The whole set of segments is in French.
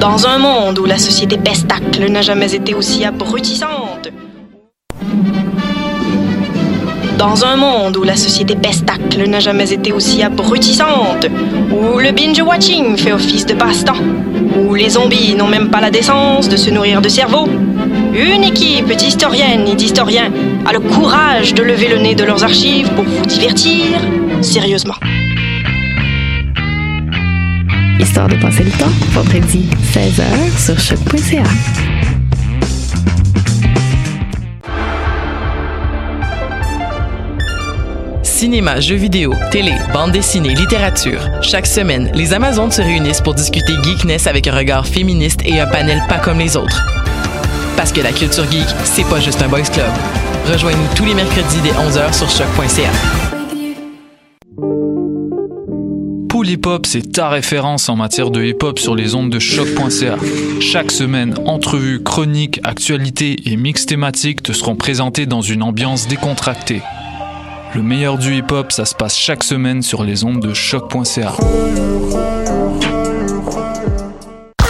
Dans un monde où la société pestacle n'a jamais été aussi abrutissante. Dans un monde où la société pestacle n'a jamais été aussi abrutissante, où le binge-watching fait office de passe-temps, où les zombies n'ont même pas la décence de se nourrir de cerveau, une équipe d'historiennes et d'historiens a le courage de lever le nez de leurs archives pour vous divertir sérieusement. Histoire de passer le temps, vendredi 16h sur choc.ca. Cinéma, jeux vidéo, télé, bande dessinée, littérature. Chaque semaine, les Amazones se réunissent pour discuter geekness avec un regard féministe et un panel pas comme les autres. Parce que la culture geek, c'est pas juste un boys club. Rejoignez-nous tous les mercredis dès 11h sur choc.ca. Pool Hip Hop, c'est ta référence en matière de hip hop sur les ondes de choc.ca. Chaque semaine, entrevues, chroniques, actualités et mix thématiques te seront présentés dans une ambiance décontractée. Le meilleur du hip hop, ça se passe chaque semaine sur les ondes de choc.ca.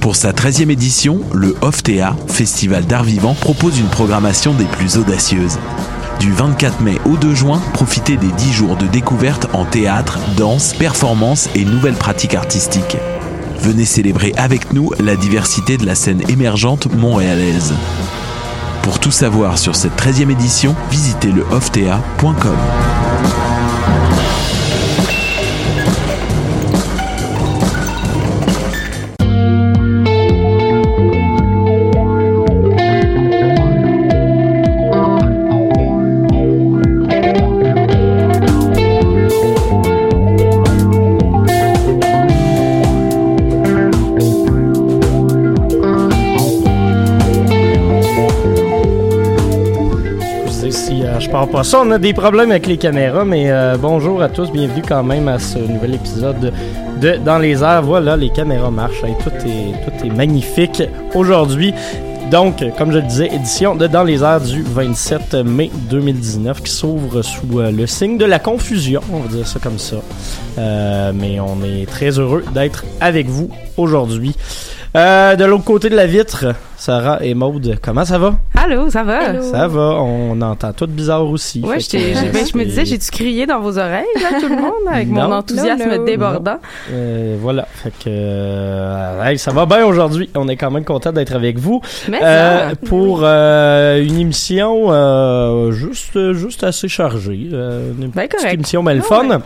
Pour sa 13e édition, le OFTEA, Festival d'art vivant, propose une programmation des plus audacieuses. Du 24 mai au 2 juin, profitez des 10 jours de découverte en théâtre, danse, performance et nouvelles pratiques artistiques. Venez célébrer avec nous la diversité de la scène émergente montréalaise. Pour tout savoir sur cette 13e édition, visitez le oftea.com. pas ça, on a des problèmes avec les caméras, mais euh, bonjour à tous, bienvenue quand même à ce nouvel épisode de Dans les airs. Voilà, les caméras marchent, Hey, tout, est, tout est magnifique aujourd'hui. Donc, comme je le disais, édition de Dans les airs du 27 mai 2019 qui s'ouvre sous euh, le signe de la confusion, on va dire ça comme ça. Euh, mais on est très heureux d'être avec vous aujourd'hui. Euh, de l'autre côté de la vitre, Sarah et Maude, comment ça va? Allô, ça va? Ça va, on entend tout bizarre aussi. Ouais, je, t'ai- que, je- ben, je me disais, j'ai-tu crié dans vos oreilles, là, tout le monde, avec mon enthousiasme Non, non. débordant? Euh, voilà, fait que euh, hey, ça va bien aujourd'hui. On est quand même content d'être avec vous Mais Euh, ça, pour euh, une émission euh, juste juste assez chargée. euh, une Ben, petite correct. émission belle Ah, fun. ouais.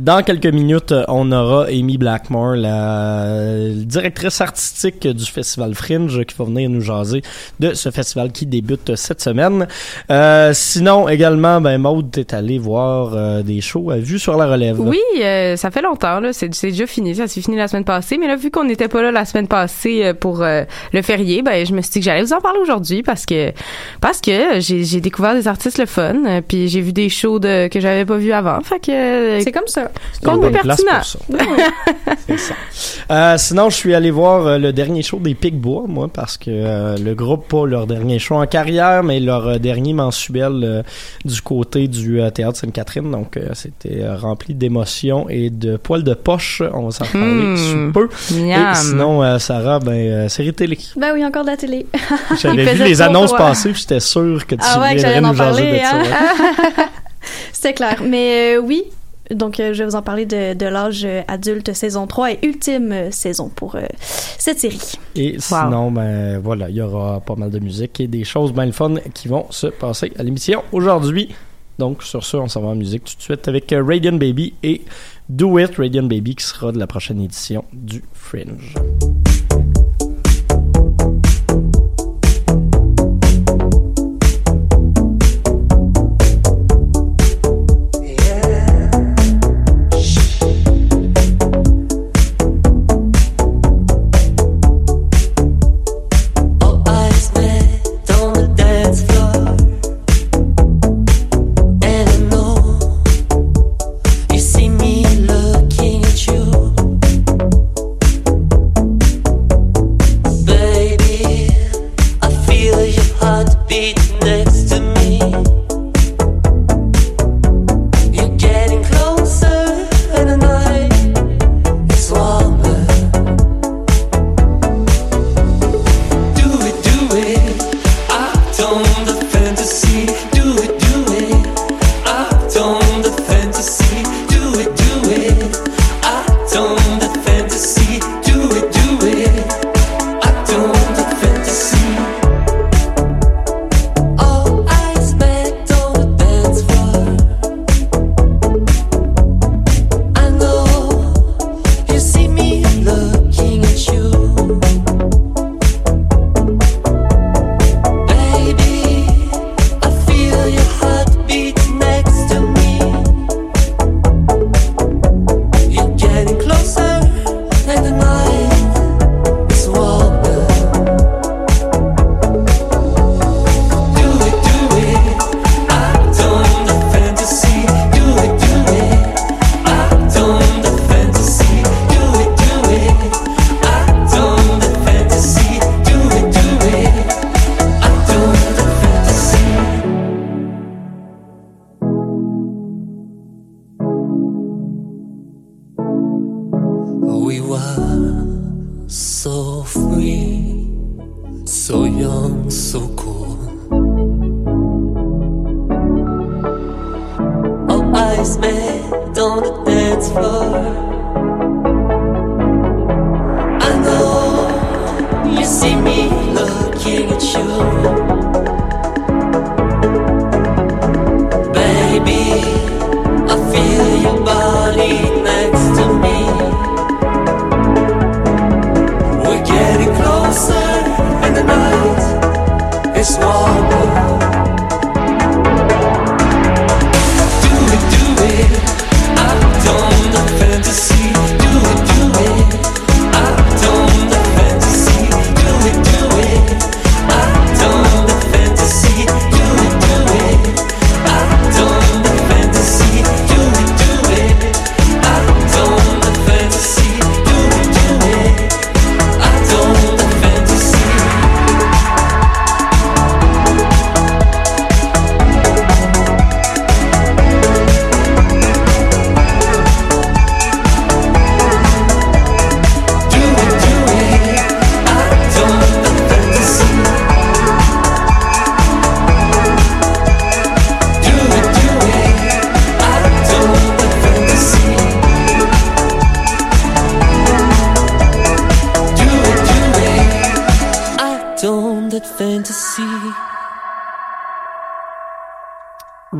Dans quelques minutes, on aura Amy Blackmore, la directrice artistique du Festival Fringe, qui va venir nous jaser de ce festival qui débute cette semaine. Euh, sinon, également, ben Maud, t'es allé voir euh, des shows à vue sur la relève. oui, euh, ça fait longtemps, là. C'est, déjà fini. Ça s'est fini la semaine passée. Mais là, vu qu'on n'était pas là la semaine passée euh, pour euh, le férié, ben, je me suis dit que j'allais vous en parler aujourd'hui parce que, parce que j'ai, j'ai découvert des artistes le fun, puis j'ai vu des shows de, que j'avais pas vus avant. Fait que, C'est comme ça. C'est une Compte bonne pertinent. place pour ça. C'est ça. Euh, sinon, je suis allé voir euh, le dernier show des Picbois, moi, parce que euh, le groupe, pas leur dernier show en carrière, mais leur euh, dernier mensuel euh, du côté du euh, Théâtre Sainte-Catherine. Donc, euh, c'était euh, rempli d'émotions et de poils de poche. On va s'en Hmm. sous peu. miam. Et sinon, euh, Sarah, ben, euh, série télé. Ben oui, encore de la télé. J'avais vu les annonces passer, puis j'étais sûr que tu Ah ouais, viendrais nous jaser parler, de ça. hein? ouais. C'était clair. Mais euh, oui, donc euh, je vais vous en parler de, de l'âge euh, adulte saison 3 et ultime euh, saison pour euh, cette série. Et sinon, ben voilà, il y aura pas mal de musique et des choses bien le fun qui vont se passer à l'émission aujourd'hui. Donc sur ce, on s'en va en musique tout de suite avec Radiant Baby et Do It Radiant Baby qui sera de la prochaine édition du Fringe.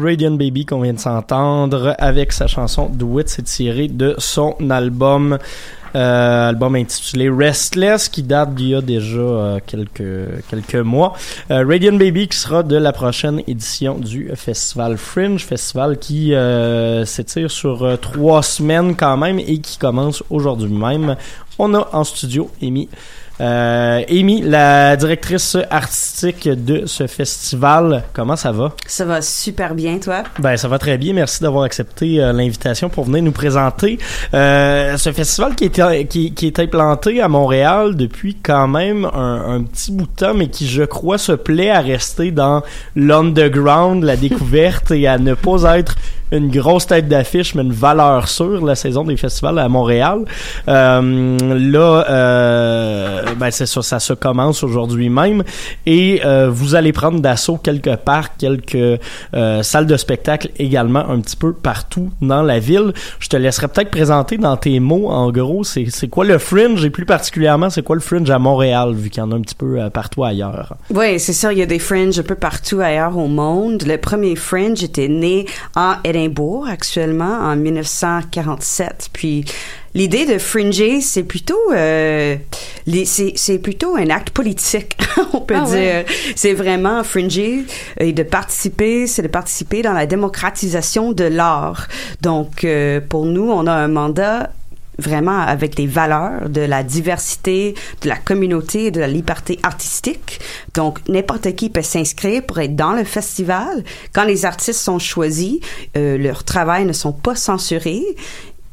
Radiant Baby qu'on vient de s'entendre avec sa chanson Do It, c'est tiré de son album euh, intitulé Restless qui date d'il y a déjà euh, quelques mois. Euh, Radiant Baby qui sera de la prochaine édition du festival Fringe, festival qui s'étire sur trois semaines quand même et qui commence aujourd'hui même. On a en studio Amy euh, Amy, la directrice artistique de ce festival, comment ça va? Ça va super bien, toi? Ben, ça va très bien. Merci d'avoir accepté euh, l'invitation pour venir nous présenter euh, ce festival qui est, qui, qui est implanté à Montréal depuis quand même un, un petit bout de temps, mais qui, je crois, se plaît à rester dans l'underground, la découverte et à ne pas être une grosse tête d'affiche, mais une valeur sûre la saison des festivals à Montréal. Euh, là, euh, ben c'est ça, ça se commence aujourd'hui même, et euh, vous allez prendre d'assaut quelque part quelques euh, salles de spectacle également un petit peu partout dans la ville. Je te laisserai peut-être présenter dans tes mots, en gros, c'est c'est quoi le fringe et plus particulièrement c'est quoi le fringe à Montréal vu qu'il y en a un petit peu euh, partout ailleurs? Oui, c'est sûr, il y a des fringes un peu partout ailleurs au monde. Le premier fringe était né en Édimbourg actuellement en 1947. Puis l'idée de fringer, c'est plutôt euh, c'est c'est plutôt un acte politique, on peut Ah dire. ouais. C'est vraiment fringer et de participer, c'est de participer dans la démocratisation de l'art. Donc euh, pour nous, on a un mandat vraiment avec des valeurs de la diversité, de la communauté de la liberté artistique. Donc, n'importe qui peut s'inscrire pour être dans le festival. Quand les artistes sont choisis, euh, leurs travaux ne sont pas censurés.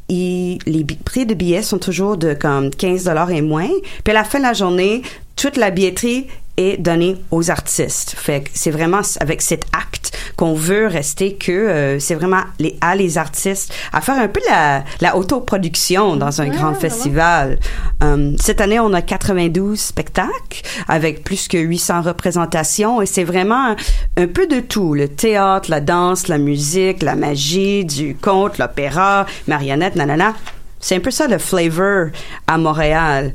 Et les prix de billets sont toujours de comme 15 dollars et moins. Puis à la fin de la journée, toute la billetterie est donnée aux artistes. Fait que c'est vraiment avec cet acte qu'on veut rester que euh, c'est vraiment les, à les artistes à faire un peu la, la autoproduction dans un grand festival. Euh, cette année, on a 92 spectacles avec plus que 800 représentations et c'est vraiment un, un peu de tout. Le théâtre, la danse, la musique, la magie, du conte, l'opéra, marionnette, nanana. C'est un peu ça le flavor à Montréal.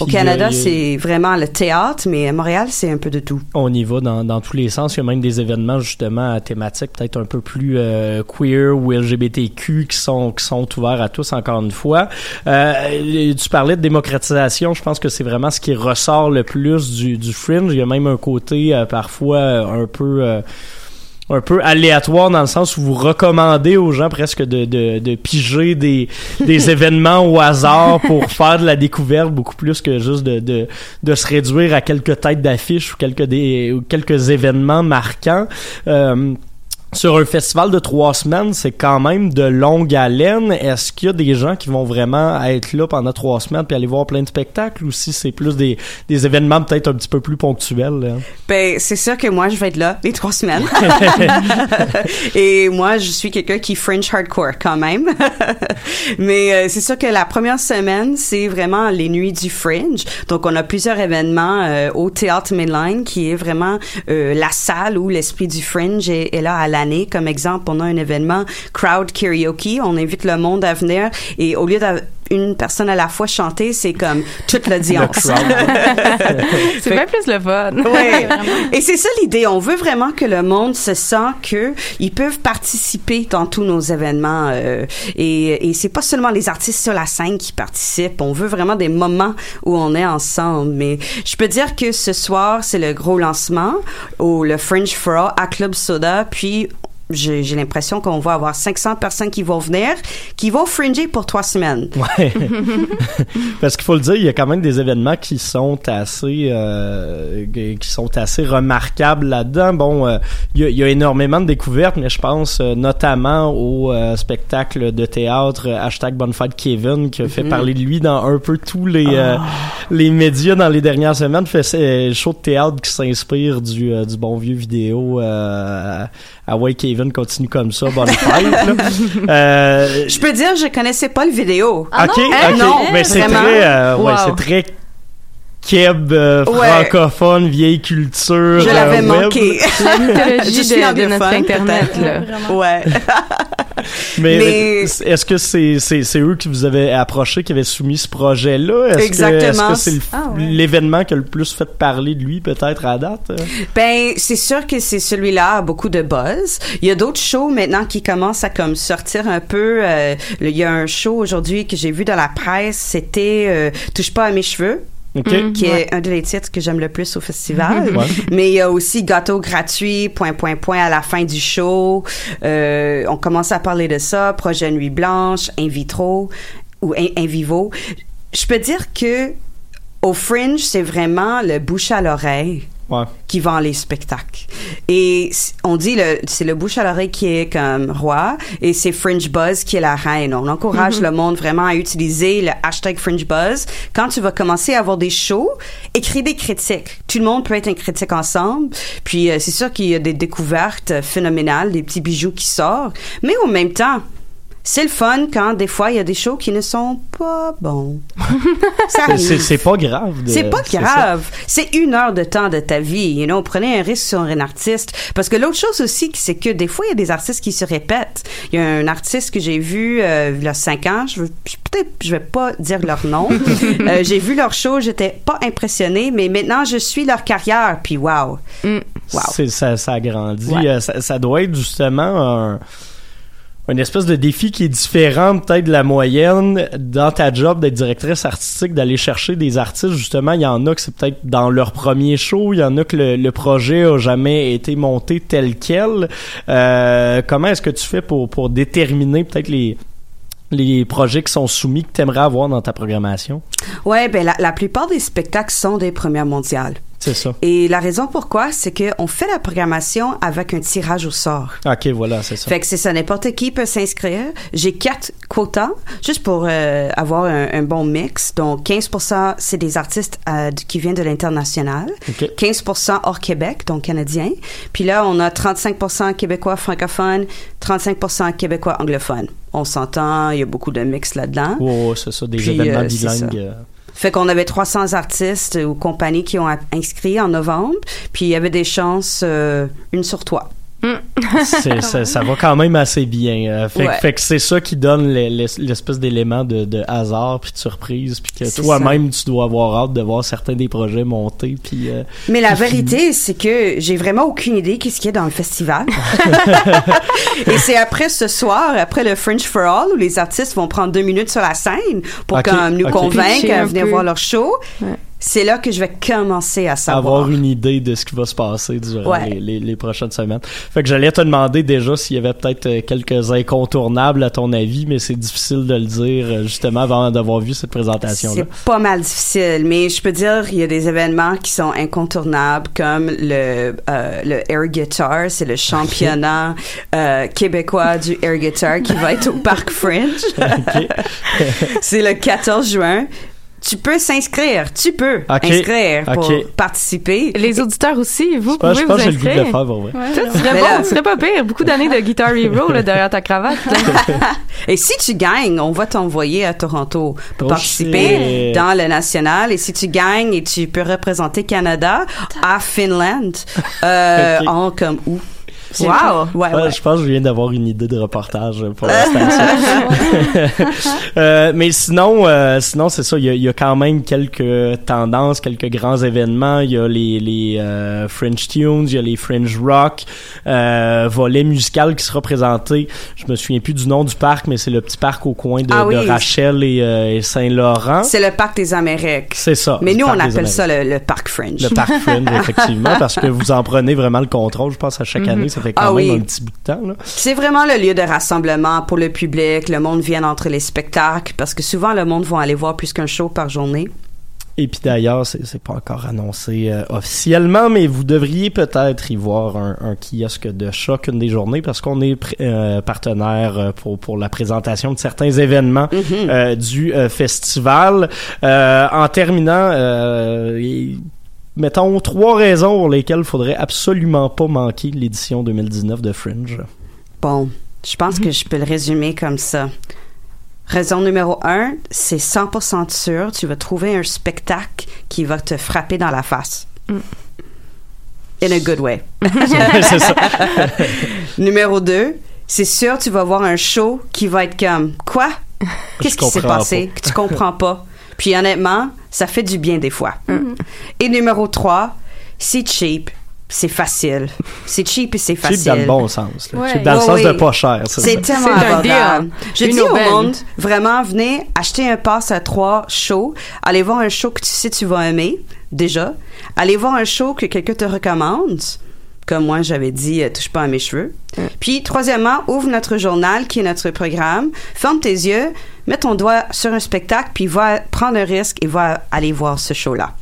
Au Canada, c'est vraiment le théâtre, mais à Montréal, c'est un peu de tout. On y va dans, dans tous les sens. Il y a même des événements justement à thématique peut-être un peu plus euh, queer ou LGBTQ qui sont qui sont ouverts à tous encore une fois. Euh, tu parlais de démocratisation. Je pense que c'est vraiment ce qui ressort le plus du, du fringe. Il y a même un côté euh, parfois euh, un peu euh, un peu aléatoire dans le sens où vous recommandez aux gens presque de, de, de piger des, des événements au hasard pour faire de la découverte beaucoup plus que juste de, de, de se réduire à quelques têtes d'affiches ou quelques, des, ou quelques événements marquants. Euh, sur un festival de trois semaines, c'est quand même de longue haleine. Est-ce qu'il y a des gens qui vont vraiment être là pendant trois semaines puis aller voir plein de spectacles ou si c'est plus des, des événements peut-être un petit peu plus ponctuels? là? Ben, c'est sûr que moi, je vais être là les trois semaines. Et moi, je suis quelqu'un qui French hardcore quand même. Mais euh, c'est sûr que la première semaine, c'est vraiment les nuits du Fringe. Donc, on a plusieurs événements euh, au Théâtre Mainline, qui est vraiment euh, la salle où l'esprit du Fringe est, est là à Comme exemple, on a un événement Crowd Karaoke. On invite le monde à venir et au lieu une personne à la fois chanter, c'est comme toute l'audience. C'est bien plus le fun. Ouais. Et c'est ça l'idée. On veut vraiment que le monde se sent que ils peuvent participer dans tous nos événements. euh, et et c'est pas seulement les artistes sur la scène qui participent. On veut vraiment des moments où on est ensemble. Mais je peux dire que ce soir, c'est le gros lancement au le Fringe for All à Club Soda. Puis j'ai l'impression qu'on va avoir 500 personnes qui vont venir, qui vont fringer pour trois semaines. Ouais. Parce qu'il faut le dire, il y a quand même des événements qui sont assez euh, qui sont assez remarquables là-dedans. Bon, euh, il y, a, il y a énormément de découvertes, mais je pense euh, notamment au euh, spectacle de théâtre euh, hashtag Bonfide Kevin qui a fait Mhm. parler de lui dans un peu tous les euh, les médias dans les dernières semaines. Fait show de théâtre qui s'inspire du du bon vieux vidéo. Ah ouais, Kevin continue comme ça, bonne fête. Euh, Je peux dire, je connaissais pas le vidéo. ok, ok. Hein, non, mais c'est très, euh, ouais, Wow. c'est très keb, euh, Ouais. francophone, vieille culture. Je l'avais manqué. La mythologie Je suis de- de notre Internet, là. Ouais. Mais, Mais- est-ce que c'est c'est c'est eux qui vous avaient approché, qui avaient soumis ce projet-là? Est-ce que- Exactement. Est-ce que c'est Ah ouais. l'événement qui a le plus fait parler de lui, peut-être à date? Ben, c'est sûr que c'est celui-là a beaucoup de buzz. Il y a d'autres shows maintenant qui commencent à comme sortir un peu. euh, il y a un show aujourd'hui que j'ai vu dans la presse, c'était euh, Touche pas à mes cheveux. Ok. Mm. Qui Ouais. est un des titres que j'aime le plus au festival. Ouais. Mais il y a aussi gâteau gratuit, point, point, point à la fin du show. Euh, on commence à parler de ça. Projet Nuit Blanche, In Vitro ou In, In Vivo. Je peux dire que au Fringe, c'est vraiment le bouche à l'oreille Ouais. qui vend les spectacles. Et on dit le c'est le bouche à l'oreille qui est comme roi et c'est Fringe Buzz qui est la reine. On encourage Mhm. le monde vraiment à utiliser le hashtag Fringe Buzz. Quand tu vas commencer à avoir des shows, écris des critiques. Tout le monde peut être un critique ensemble. Puis euh, c'est sûr qu'il y a des découvertes euh, phénoménales, des petits bijoux qui sortent. Mais en même temps, c'est le fun quand des fois il y a des shows qui ne sont pas bons. C'est- pas grave. de- C'est pas grave. C'est une heure de temps de ta vie. You know, prenez un risque sur un artiste. Parce que l'autre chose aussi, c'est que des fois, il y a des artistes qui se répètent. Il y a un artiste que j'ai vu euh, il y a cinq ans. Je peut-être, je vais pas dire leur nom. Euh, j'ai vu leur show. J'étais pas impressionnée, mais maintenant, je suis leur carrière. Puis, wow. Wow. C'est- ça, ça grandit. Ouais. Euh, Ça, ça doit être justement un, une espèce de défi qui est différent peut-être de la moyenne dans ta job d'être directrice artistique, d'aller chercher des artistes. Justement, il y en a que c'est peut-être dans leur premier show, il y en a que le, le projet a jamais été monté tel quel. Euh, comment est-ce que tu fais pour, pour déterminer peut-être les les projets qui sont soumis que tu aimerais avoir dans ta programmation? Ouais, ben, la, la plupart des spectacles sont des premières mondiales. C'est ça. Et la raison pourquoi, c'est qu'on fait la programmation avec un tirage au sort. Ok, voilà, c'est ça. Fait que c'est ça, n'importe qui peut s'inscrire. J'ai quatre quotas, juste pour euh, avoir un, un bon mix. Donc, 15 c'est des artistes euh, qui viennent de l'international. Ok. 15 hors Québec, donc canadiens. Puis là, on a 35% québécois francophones, 35% québécois anglophones. On s'entend, il y a beaucoup de mix là-dedans. Ouais, c'est ça, des Puis, événements euh, bilingues. Fait qu'on avait 300 artistes ou compagnies qui ont inscrit en novembre, puis il y avait des chances, euh, une sur trois. C'est- ça, ça va quand même assez bien. euh, fait, que- Ouais. fait que c'est ça qui donne l'es- l'es- l'espèce d'élément de, de hasard puis de surprise puis que C'est toi-même tu dois avoir hâte de voir certains des projets monter puis euh, Mais la puis vérité, c'est que j'ai vraiment aucune idée qu'est-ce qu'il y a dans le festival. Et c'est après ce soir, après le French for All, où les artistes vont prendre deux minutes sur la scène pour Ok, comme nous convaincre à venir peu. voir leur show. Ouais. C'est là que je vais commencer à savoir. avoir une idée de ce qui va se passer durant Ouais. les, les- les prochaines semaines. Fait que j'allais te demander déjà s'il y avait peut-être euh, quelques incontournables à ton avis, mais c'est difficile de le dire euh, justement avant d'avoir vu cette présentation-là. C'est pas mal difficile, mais je peux dire il y a des événements qui sont incontournables comme le euh, le air guitar, c'est le championnat euh, québécois du air guitar qui va être au Parc Fringe. c'est le 14 juin. Tu peux s'inscrire, tu peux Ok. inscrire pour participer. Les auditeurs aussi, vous Je pense, pouvez je vous pense que j'ai le goût de inscrire. le faire pour vrai. Tu serais Mais bon, tu serais pas pire. Beaucoup d'années de Guitar Hero là, derrière ta cravate. Et si tu gagnes, on va t'envoyer à Toronto pour Oh, participer shit. dans le national. Et si tu gagnes et tu peux représenter Canada à Finland, euh, en comme où? Wow! Ouais, Ouais, ouais. Je pense que je viens d'avoir une idée de reportage pour la station. Euh, mais sinon, euh, sinon c'est ça. Il y, a, il y a quand même quelques tendances, quelques grands événements. Il y a les, les euh, French Tunes, il y a les Fringe Rock, euh, volet musical qui sera présenté. Je me souviens plus du nom du parc, mais c'est le petit parc au coin de, Ah oui. de Rachel et, euh, et Saint-Laurent. C'est le parc des Amériques. C'est ça. Mais nous, on appelle ça le, le parc Fringe. Le parc Fringe, effectivement, parce que vous en prenez vraiment le contrôle, je pense, à chaque année. Ça fait quand Ah même oui. un petit bout de temps. C'est vraiment le lieu de rassemblement pour le public. Le monde vient entre les spectacles parce que souvent, le monde va aller voir plus qu'un show par journée. Et puis d'ailleurs, c'est pas encore annoncé euh, officiellement, mais vous devriez peut-être y voir un, un kiosque de choc une des journées parce qu'on est euh, partenaire euh, pour, pour la présentation de certains événements Mhm. euh, du festival. En terminant, mettons trois raisons pour lesquelles il faudrait absolument pas manquer l'édition 2019 de Fringe. Bon, je pense que je peux le résumer comme ça. Raison numéro un, c'est 100% sûr, tu vas trouver un spectacle qui va te frapper dans la face. In a good way. c'est ça. numéro deux, c'est sûr, tu vas voir un show qui va être comme quoi? Qu'est-ce qui s'est passé? que tu comprends pas? Puis honnêtement, ça fait du bien des fois. Mm. Et numéro trois, c'est cheap. C'est facile. C'est cheap et c'est Cheap facile. dans le bon sens. Ouais. Cheap dans le Ouais, sens oui. de pas cher. ça. C'est tellement abordable. Je Une dis au monde, vraiment, venez acheter un pass à trois shows. Allez voir un show que tu sais tu vas aimer, déjà. Allez voir un show que quelqu'un te recommande. Comme moi, j'avais dit, euh, touche pas à mes cheveux. Puis, troisièmement, ouvre notre journal, qui est notre programme. Ferme tes yeux, mets ton doigt sur un spectacle, puis va prendre un risque et va aller voir ce show-là.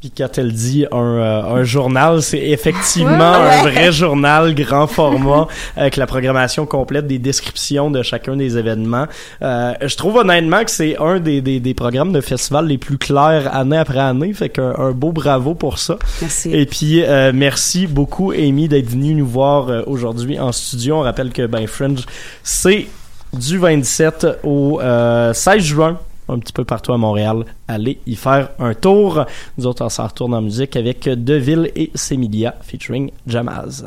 Puis quand elle dit un, euh, un journal, c'est effectivement Ouais. un vrai journal grand format avec la programmation complète, des descriptions de chacun des événements. Euh, je trouve honnêtement que c'est un des, des, des programmes de festival les plus clairs année après année. Fait qu'un un beau bravo pour ça. Merci. Et puis euh, merci beaucoup Amy d'être venue nous voir euh, aujourd'hui en studio. On rappelle que ben Fringe c'est du 27 au euh, 16 juin un petit peu partout à Montréal. Allez y faire un tour. Nous autres, on s'en retourne en musique avec Deville et Semilia featuring Jamaz.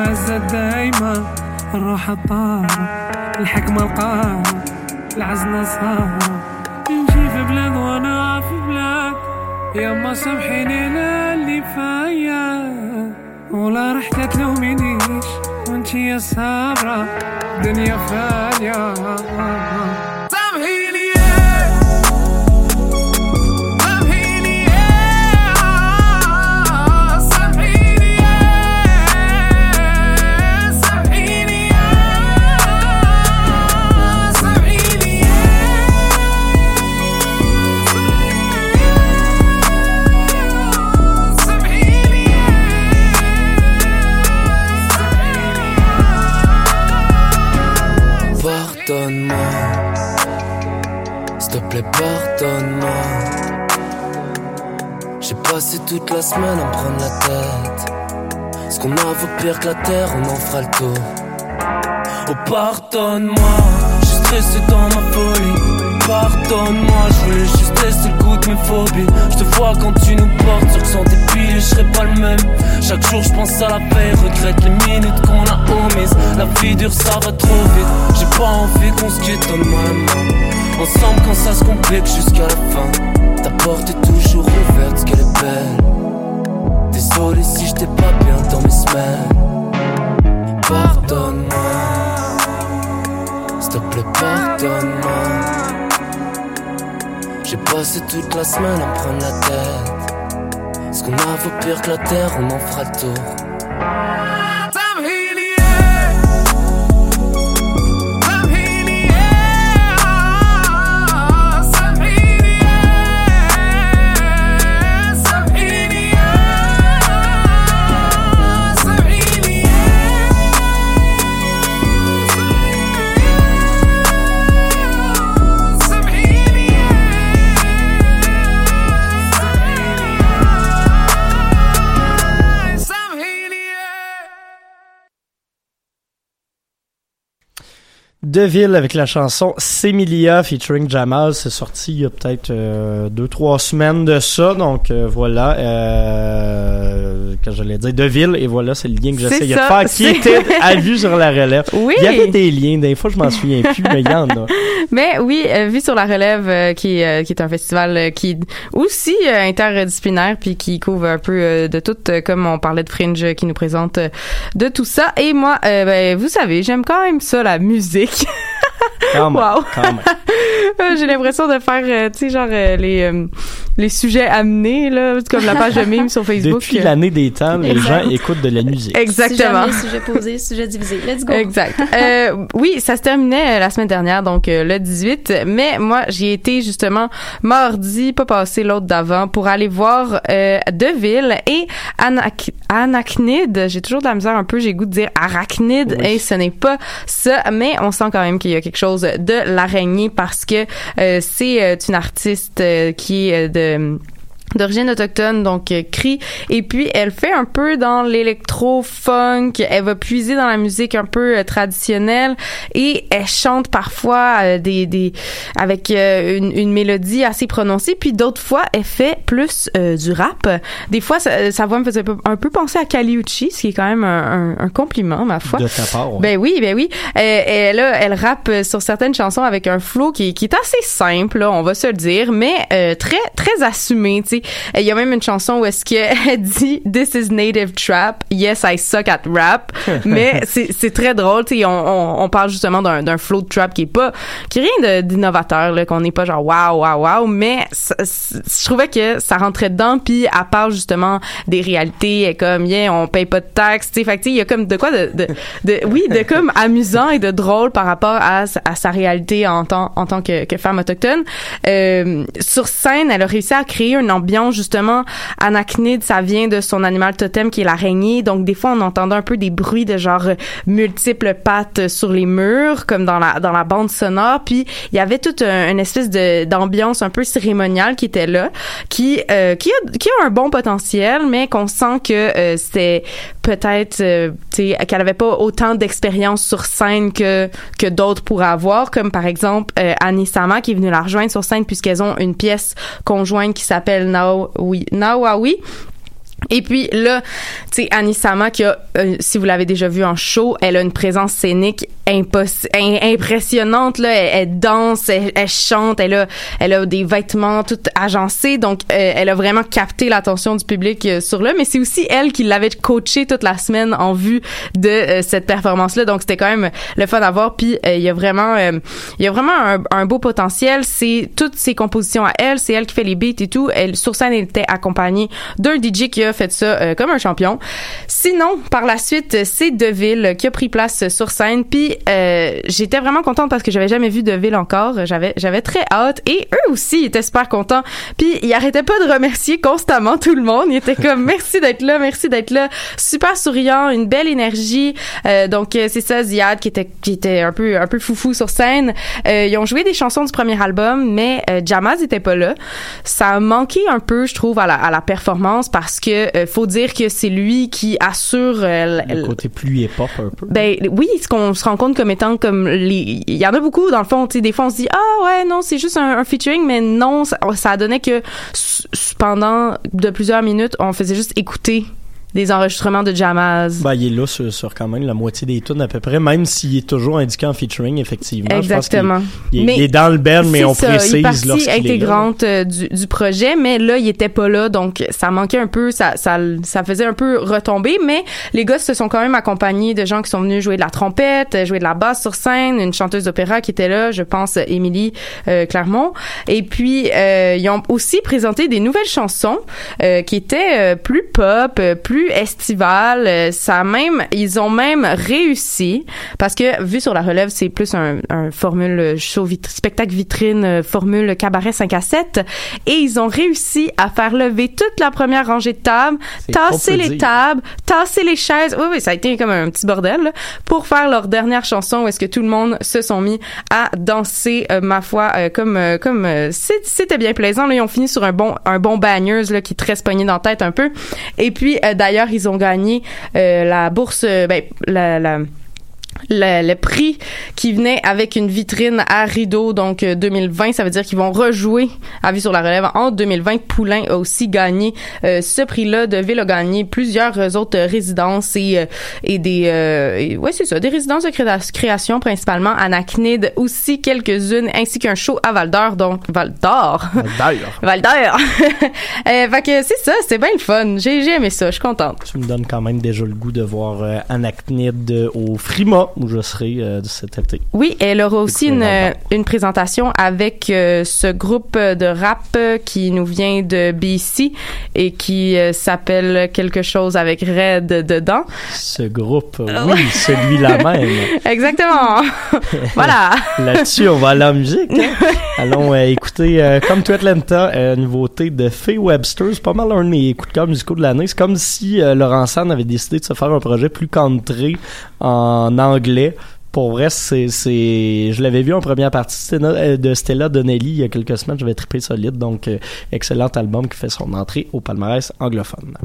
المعزة دايما الروح الطارة الحكمة القارة العزنا صارة نجي في بلاد وأنا في بلاد يما سامحيني للي فيا ولا رحت تلومينيش وانتي يا صابرة دنيا فانية toute la semaine à me prendre la tête. Ce qu'on a vaut pire que la terre, on en fera le tour. Oh, pardonne-moi, je stressé dans ma folie. Pardonne-moi, je voulais juste tester le goût de mes phobies. Je te vois quand tu nous portes sur son débile, je serai pas le même. Chaque jour, je pense à la paix, regrette les minutes qu'on a omises. La vie dure, ça va trop vite. J'ai pas envie qu'on se quitte, la main. Ensemble, quand ça se complique jusqu'à la fin. Ta porte est toujours ouverte, qu'elle est belle. Si j'étais pas bien dans mes semaines. Pardonne-moi. S'il te plaît, pardonne-moi. J'ai passé toute la semaine à prendre la tête. Ce qu'on a vaut pire que la terre, on en fera le tour. Deville avec la chanson Semilia featuring Jamal, c'est sorti il y a peut-être euh, deux trois semaines de ça, donc euh, voilà. Euh, quand j'allais dire Deville et voilà, c'est le lien que j'essayais de faire qui était à vue sur la relève. Oui. Il y avait des liens, des fois je m'en souviens plus, mais il y en a. Mais oui, euh, Vie sur la relève, euh, qui, euh, qui est un festival qui est aussi interdisciplinaire, puis qui couvre un peu de tout, comme on parlait de Fringe, qui nous présente de tout ça. Et moi, ben, vous savez, j'aime quand même ça, la musique. Quand même, Wow. quand même. J'ai l'impression de faire, euh, tu sais, genre euh, les euh, les sujets amenés là, comme la page de mime sur Facebook. Depuis Euh, l'année des temps, les Exact. gens écoutent de la musique. Exactement. Sujet amené, sujet posé, sujet divisé. Let's go. Exact. Euh, oui, ça se terminait euh, la semaine dernière, donc euh, le 18. Mais moi, j'y ai été justement mardi, pas passé l'autre d'avant, pour aller voir euh, Deville et Anac Anachnide. J'ai toujours de la misère un peu, j'ai goût de dire arachnide, Oui. et ce n'est pas ça. Mais on sent quand même qu'il y a quelque chose de l'araignée parce que euh, c'est euh, une artiste euh, qui est de d'origine autochtone donc euh, cri et puis elle fait un peu dans l'électro funk elle va puiser dans la musique un peu euh, traditionnelle et elle chante parfois euh, des des avec euh, une, une mélodie assez prononcée puis d'autres fois elle fait plus euh, du rap des fois sa, sa voix me faisait un peu, penser à Kaliuchi ce qui est quand même un, un- un compliment ma foi De ta part, ouais. ben oui, ben oui. Euh, elle, là, elle rappe sur certaines chansons avec un flow qui, qui est assez simple, là, on va se le dire, mais euh, très très assumé. Tu sais, il y a même une chanson où est-ce qu'elle dit "This is native trap, yes I suck at rap", mais c'est c'est très drôle. Tu sais, on, on, on parle justement d'un d'un flow de trap qui est pas qui est rien d'innovateur, là, qu'on n'est pas genre waouh waouh waouh, mais je trouvais que ça rentrait dedans, puis elle parle justement des réalités, elle comme yeah, on paye pas de taxes, tu sais, fait que il y a comme de quoi de, de, de oui, de comme amusant et de drôle par rapport à, sa- à sa réalité en tant en tant que, que femme autochtone. Euh, sur scène, elle a réussi à créer une ambiance justement anachnide, ça vient de son animal totem qui est l'araignée, donc des fois on entendait un peu des bruits de genre euh, multiples pattes sur les murs comme dans la dans la bande sonore, puis il y avait toute un- une espèce d'ambiance un peu cérémoniale qui était là, qui euh, qui a qui a un bon potentiel, mais qu'on sent que euh, c'était peut-être euh, tu sais qu'elle avait pas autant d'expérience sur scène que que d'autres pourraient avoir comme par exemple Annie Sama qui est venue la rejoindre sur scène puisqu'elles ont une pièce conjointe qui s'appelle Nawawi et puis là, tu sais, Annie Sama, qui a, euh, si vous l'avez déjà vu en show, elle a une présence scénique impos- impressionnante. Là, elle, danse, elle, chante, elle a, elle a des vêtements tout agencés. Donc, euh, elle a vraiment capté l'attention du public euh, sur là. Mais c'est aussi elle qui l'avait coaché toute la semaine en vue de cette performance-là. Donc, c'était quand même le fun à voir. Puis, il y a vraiment, il y a vraiment un, un beau potentiel. C'est toutes ses compositions à elle. C'est elle qui fait les beats et tout. Elle, sur scène, elle était accompagnée d'un DJ qui a a fait ça euh, comme un champion. Sinon, par la suite, c'est Deville qui a pris place sur scène. Puis euh, j'étais vraiment contente parce que j'avais jamais vu Deville encore. J'avais j'avais très hâte et eux aussi étaient super contents. Puis ils arrêtaient pas de remercier constamment tout le monde. Ils étaient comme merci d'être là, merci d'être là. Super souriant, une belle énergie. Euh, donc c'est ça Ziad qui était qui était un peu un peu foufou sur scène. Ils ont joué des chansons du premier album, mais Jamaz était pas là. Ça a manqué un peu, je trouve, à la performance parce que euh, faut dire que c'est lui qui assure euh, Le côté plus hip-hop un peu. ben oui, ce qu'on se rend compte comme étant comme les il y en a beaucoup dans le fond, tu sais des fois on se dit ah ouais non, c'est juste un, un featuring mais non, ça, ça donnait que pendant de plusieurs minutes, on faisait juste écouter des enregistrements de Jamaz. Ben, il est là sur, sur quand même la moitié des tunes à peu près, même s'il est toujours indiqué en featuring, effectivement. Je pense qu'il- Exactement. Il, est- Mais il est dans le band, mais on ça, précise il est lorsqu'il est là. intégrante euh, du, du projet, mais là, il était pas là, donc ça manquait un peu, ça, ça, ça faisait un peu retomber, mais les gars se sont quand même accompagnés de gens qui sont venus jouer de la trompette, euh, jouer de la basse sur scène, une chanteuse d'opéra qui était là, je pense euh, Émilie euh, Clermont, et puis euh, ils ont aussi présenté des nouvelles chansons euh, qui étaient euh, plus pop, euh, plus estivales, euh, ça a même, ils ont même réussi, parce que vu sur la relève, c'est plus un, un formule show vit- spectacle vitrine, euh, formule cabaret 5 à 7, et ils ont réussi à faire lever toute la première rangée de tables, tasser les dire. tables, tasser les chaises. Oui, oui, ça a été comme un petit bordel là, pour faire leur dernière chanson où est-ce que tout le monde se sont mis à danser, euh, ma foi, euh, comme euh, comme euh, c'était bien plaisant. Là, ils ont fini sur un bon un bon bagneuse là qui te reste pogné dans la tête un peu. Et puis euh, d'ailleurs, ils ont gagné euh, la bourse, euh, ben la, la le, le prix qui venait avec une vitrine à rideau donc euh, 2020 ça veut dire qu'ils vont rejouer à vue sur la relève en 2020 Poulain a aussi gagné euh, ce prix-là. Deville a gagné plusieurs euh, autres résidences et euh, et des euh, et- ouais c'est ça des résidences de créa- création principalement Anacnid aussi quelques-unes ainsi qu'un show à Val d'Or donc Val d'Or. Val d'Or. Euh, fait que c'est ça c'est bien le fun. J'ai j'ai aimé ça je suis contente. Tu me donnes quand même déjà le goût de voir euh, Anacnid euh, au Frima, où je serai euh, cet été. Oui, elle aura aussi une, euh, une présentation avec euh, ce groupe de rap euh, qui nous vient de BC et qui s'appelle quelque chose avec Red dedans. Ce groupe, euh, oui, celui-là même. Exactement. voilà. Là-dessus, on va aller en musique. hein. Allons écouter Come to Atlanta, nouveauté de Faye Webster. C'est pas mal un de mes coups de cœur musicaux de l'année. C'est comme si Laurent Sand avait décidé de se faire un projet plus country en anglais. Pour vrai, c'est, je l'avais vu en première partie euh, de Stella Donnelly il y a quelques semaines. J'avais trippé solide. Donc, euh, excellent album qui fait son entrée au palmarès anglophone.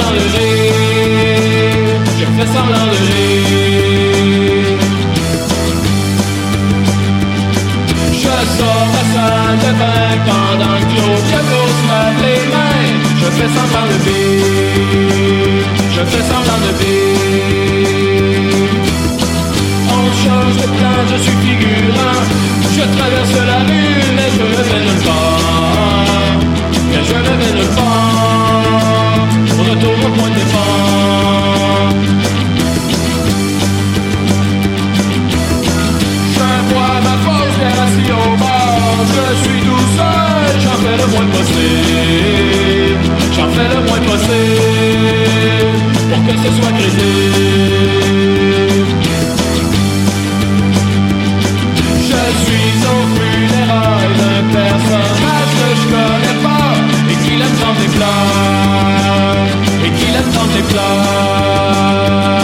Semblant de rire Je fais semblant de rire Je sors ma salle de bain pendant que Claudia lave les mains. Je fais semblant de vivre Je fais semblant de vivre On change de plan, je suis figurant. Je traverse la rue mais je ne vais nulle part Mais je ne vais nulle part Retour au point de départ Je bois ma fausse bière assis au bar Je suis tout seul, j'en fais le moins possible J'en fais le moins possible Pour que ce soit crédible Je suis au funérailles d'un personnage que je connais pas Et qui l'aime dans tes pleurs Et qui l'aime dans tes pleurs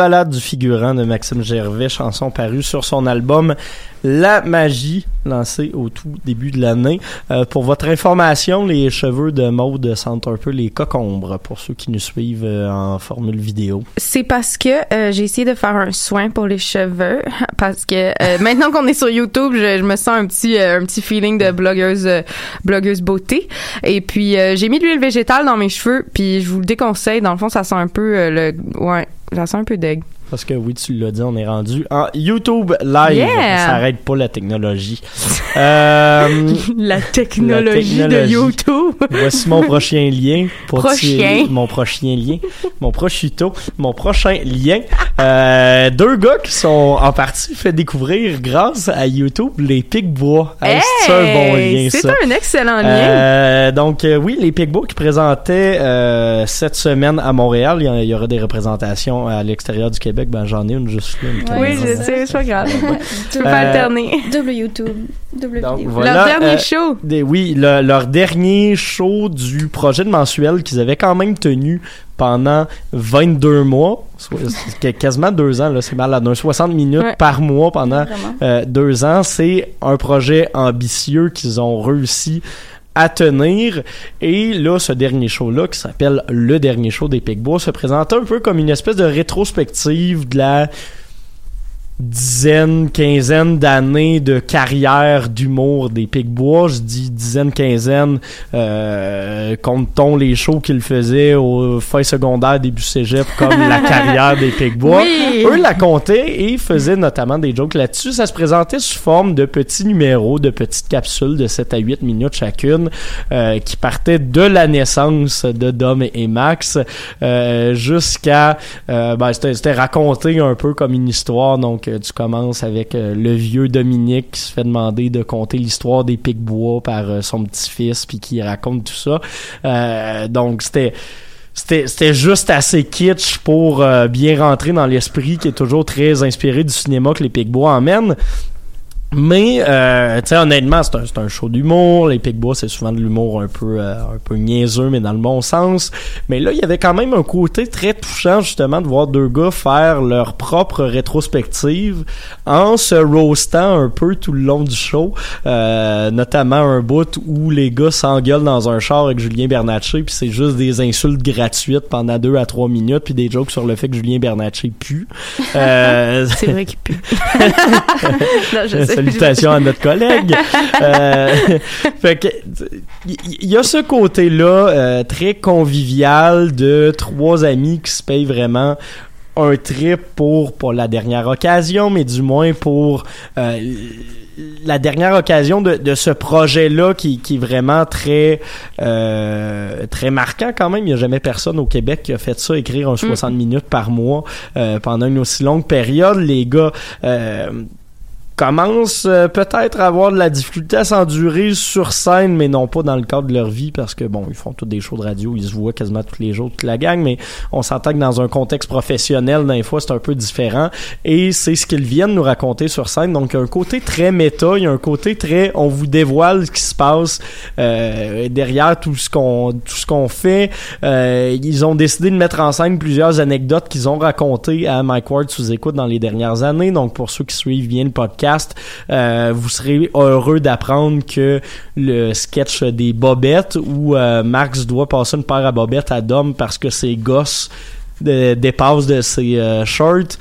balade du figurant de Maxime Gervais, chanson parue sur son album La Magie, lancé au tout début de l'année. Euh, pour votre information, les cheveux de Maude sentent un peu les cocombres, pour ceux qui nous suivent euh, en formule vidéo. C'est parce que euh, j'ai essayé de faire un soin pour les cheveux parce que maintenant qu'on est sur YouTube, je, me sens un petit un petit feeling de blogueuse blogueuse beauté et puis j'ai mis de l'huile végétale dans mes cheveux puis je vous le déconseille dans le fond ça sent un peu le ouais, ça sent un peu deg. Parce que oui, tu l'as dit, on est rendu en YouTube live. Yeah! Ça arrête pas la technologie. Euh, La technologie, La de. YouTube. Voici mon prochain lien. Pour Prochain. tirer- mon prochain lien. Mon prosciutto. Mon prochain lien. Euh, deux gars qui sont en partie fait découvrir grâce à YouTube les Pic-Bois. Hey, c'est un bon lien, c'est un excellent lien. Euh, donc oui, les Pic-Bois qui présentaient cette semaine à Montréal. Il y, en- il y aura des représentations à l'extérieur du Québec. Ben j'en ai une juste là. une oui, je sais, c'est pas grave. tu peux Euh, pas alterner. Double YouTube, double Donc, vidéo. voilà, Leur dernier euh, show. des- oui, le- leur dernier show du projet de mensuel qu'ils avaient quand même tenu pendant 22 mois, quasiment deux ans, là, c'est malade, un 60 minutes Ouais. par mois pendant euh, deux ans. C'est un projet ambitieux qu'ils ont réussi à tenir. Et là, ce dernier show-là, qui s'appelle Le dernier show des Picbois, se présente un peu comme une espèce de rétrospective de la dizaine, quinzaine d'années de carrière d'humour des Picbois. Je dis dizaine, quinzaine, euh, compte-t-on les shows qu'ils faisaient au fin secondaire, début cégep, comme la carrière des Picbois. Oui. Eux la comptaient et faisaient notamment des jokes là-dessus. Ça se présentait sous forme de petits numéros, de petites capsules de 7 à 8 minutes chacune, euh, qui partaient de la naissance de Dom et Max euh, jusqu'à... euh, ben, c'était c'était raconté un peu comme une histoire. Donc, euh, tu commences avec euh, le vieux Dominique qui se fait demander de conter l'histoire des Picbois par euh, son petit-fils, puis qui raconte tout ça. Donc, c'était c'était juste assez kitsch pour bien rentrer dans l'esprit qui est toujours très inspiré du cinéma que les Picbois emmènent. Mais, euh, tu sais, honnêtement, c'est un, c'est un show d'humour. Les Picbois, c'est souvent de l'humour un peu, euh, un peu niaiseux, mais dans le bon sens. Mais là, il y avait quand même un côté très touchant, justement, de voir deux gars faire leur propre rétrospective en se roastant un peu tout le long du show. Euh, notamment un bout où les gars s'engueulent dans un char avec Julien Bernatchez, puis c'est juste des insultes gratuites pendant deux à trois minutes, puis des jokes sur le fait que Julien Bernatchez pue. Euh, C'est vrai qu'il pue. non, je sais. Salutations à notre collègue. Euh, fait que il y, y a ce côté-là euh, très convivial de trois amis qui se payent vraiment un trip pour pour la dernière occasion, mais du moins pour euh, la dernière occasion de, de ce projet-là qui, qui est vraiment très euh, très marquant quand même. Il n'y a jamais personne au Québec qui a fait ça, écrire un 60 minutes par mois euh, pendant une aussi longue période. Les gars euh, commencent euh, peut-être à avoir de la difficulté à s'endurer sur scène, mais non pas dans le cadre de leur vie, parce que bon, ils font tous des shows de radio, ils se voient quasiment tous les jours, toute la gang, mais on s'entend que dans un contexte professionnel, d'un fois, c'est un peu différent, et c'est ce qu'ils viennent nous raconter sur scène, donc il y a un côté très méta, il y a un côté très, on vous dévoile ce qui se passe euh, derrière tout ce qu'on tout ce qu'on fait. Euh, ils ont décidé de mettre en scène plusieurs anecdotes qu'ils ont racontées à Mike Ward sous écoute dans les dernières années. Donc pour ceux qui suivent bien le podcast, euh, vous serez heureux d'apprendre que le sketch des bobettes où euh, Max doit passer une paire à bobettes à Dom parce que ses gosses de- dépassent de ses euh, shorts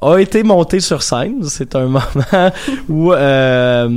a été monté sur scène. C'est un moment où euh,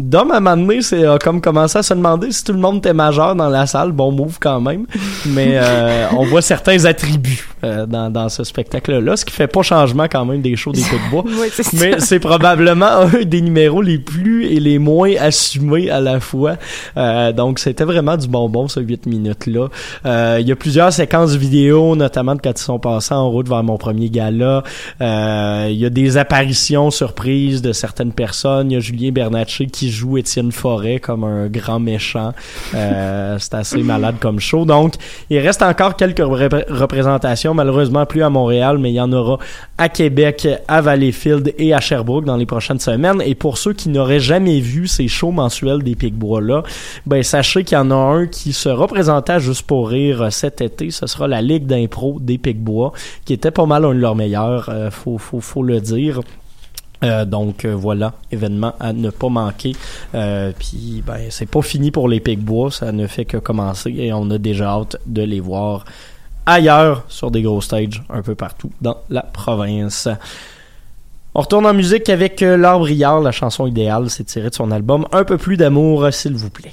Dom, à un moment donné, c'est, a comme commencé à se demander si tout le monde était majeur dans la salle. Bon move quand même. Mais euh, on voit certains attributs euh, dans, dans ce spectacle-là, ce qui fait pas changement quand même des shows des coups de bois. Oui, c'est ça. Mais c'est probablement un des numéros les plus et les moins assumés à la fois. Euh, donc c'était vraiment du bonbon ce 8 minutes-là. Euh, Il y a plusieurs séquences vidéo, notamment de quand ils sont passés en route vers mon premier gala. Euh, Il y a des apparitions surprises de certaines personnes. Il y a Julien Bernatchez qui joue Étienne Forêt comme un grand méchant. Euh, c'est assez malade comme show. Donc il reste encore quelques repré- représentations, malheureusement plus à Montréal, mais il y en aura à Québec, à Valleyfield et à Sherbrooke dans les prochaines semaines. Et pour ceux qui n'auraient jamais vu ces shows mensuels des Picbois-là, ben sachez qu'il y en a un qui sera présenté à Juste pour rire cet été. Ce sera la Ligue d'impro des Picbois, qui était pas mal un de leurs meilleurs, euh, faut le dire. Euh, donc euh, voilà, événement à ne pas manquer. Euh, Puis ben c'est pas fini pour les Picbois, ça ne fait que commencer et on a déjà hâte de les voir ailleurs sur des gros stages un peu partout dans la province. On retourne en musique avec euh, Laure Briard, la chanson idéale, c'est tiré de son album Un peu plus d'amour, s'il vous plaît.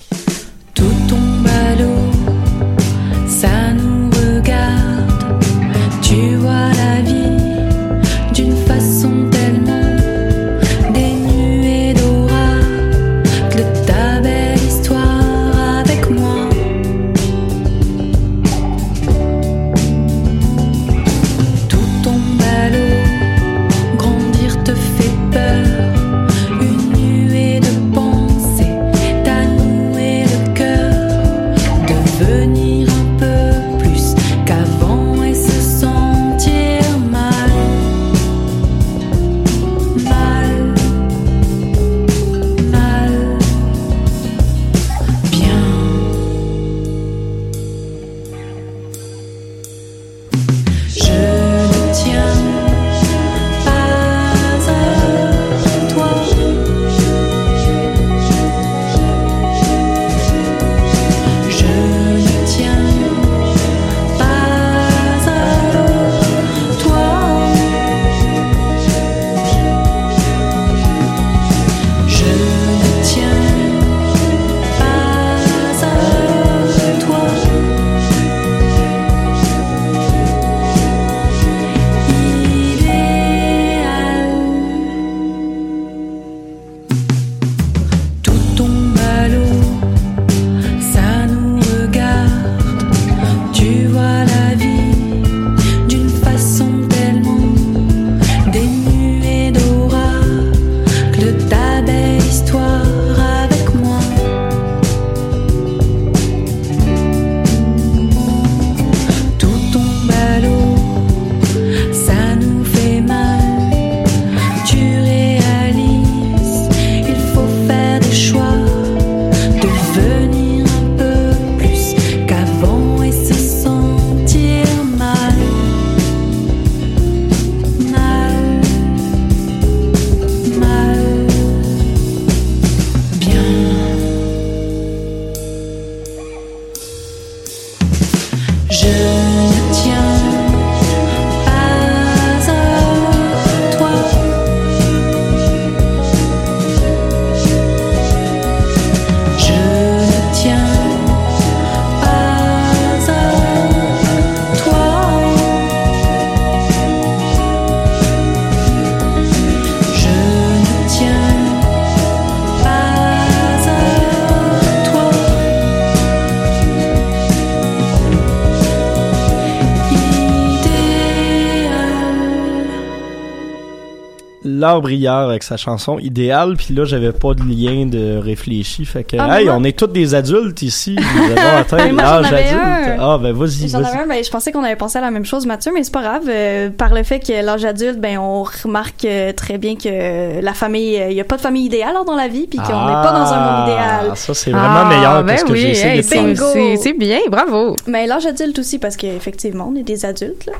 Brière avec sa chanson Idéal, puis là, j'avais pas de lien de réfléchi, fait que, Ah, hey, moi- on est tous des adultes ici, nous avons atteint l'âge adulte. un. Ah, ben vas-y, J'en avais vas-y. un, ben, je pensais qu'on avait pensé à la même chose, Mathieu, mais c'est pas grave. Euh, par le fait que l'âge adulte, ben, on remarque euh, très bien que la famille, il y a pas de famille idéale dans la vie, puis qu'on n'est pas dans un monde idéal. Ah, ça, c'est vraiment meilleur que ben ce que oui, j'ai essayé hey, de c'est- bien, bravo. Mais l'âge adulte aussi, parce qu'effectivement, on est des adultes, là.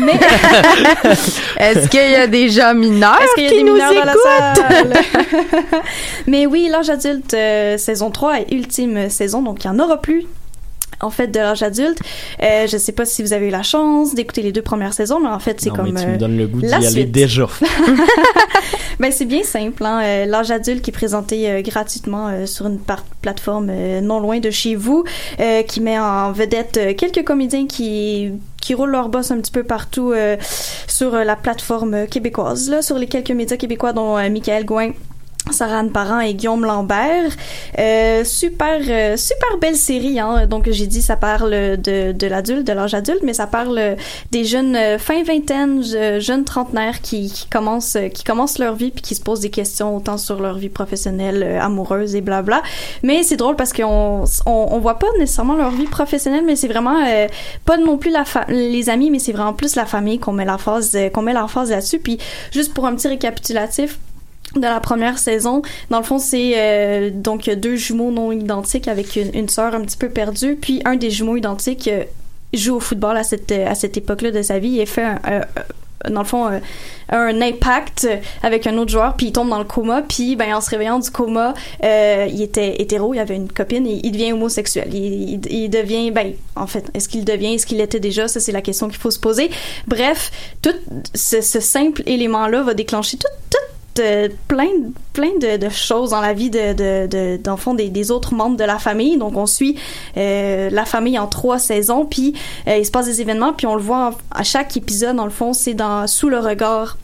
Mais Est-ce qu'il y a des gens mineurs est-ce qu'il y a qui des nous mineurs dans la écoutent? salle? Mais oui, l'âge adulte, euh, saison 3 est ultime saison, donc il n'y en aura plus. En fait, de l'âge adulte, euh, je sais pas si vous avez eu la chance d'écouter les deux premières saisons, mais en fait, c'est comme mais tu me euh, donnes le goût d'y aller déjà. Ben, c'est bien simple. Hein? Euh, L'âge adulte qui est présenté euh, gratuitement euh, sur une plateforme euh, non loin de chez vous, euh, qui met en vedette euh, quelques comédiens qui qui roulent leur boss un petit peu partout euh, sur euh, la plateforme euh, québécoise, là, sur les quelques médias québécois dont Michael Gouin. Sarah Anne Parent et Guillaume Lambert. Euh, super, euh, super belle série. Hein? Donc, j'ai dit, ça parle de, de l'adulte, de l'âge adulte, mais ça parle des jeunes euh, fin vingtaine, je- jeunes trentenaires qui, qui commencent, euh, qui commencent leur vie puis qui se posent des questions autant sur leur vie professionnelle, euh, amoureuse et blabla. Mais c'est drôle parce qu'on on, on voit pas nécessairement leur vie professionnelle, mais c'est vraiment pas non plus la les amis, mais c'est vraiment plus la famille qu'on met la phase, qu'on met l'emphase là-dessus. Puis juste pour un petit récapitulatif de la première saison. Dans le fond, c'est euh, donc deux jumeaux non identiques avec une, une sœur un petit peu perdue. Puis un des jumeaux identiques euh, joue au football à cette à cette époque-là de sa vie et fait un, un- dans le fond un, un impact avec un autre joueur. Puis il tombe dans le coma. Puis ben en se réveillant du coma euh, il était hétéro il avait une copine et il devient homosexuel. Il, il, il devient ben en fait est-ce qu'il devient est-ce qu'il était déjà? Ça c'est la question qu'il faut se poser. Bref tout ce, ce simple élément là va déclencher tout, tout plein plein de, choses dans la vie dans le fond des, autres membres de la famille. Donc on suit euh, la famille en trois saisons puis euh, il se passe des événements puis on le voit à chaque épisode dans le fond c'est dans sous le regard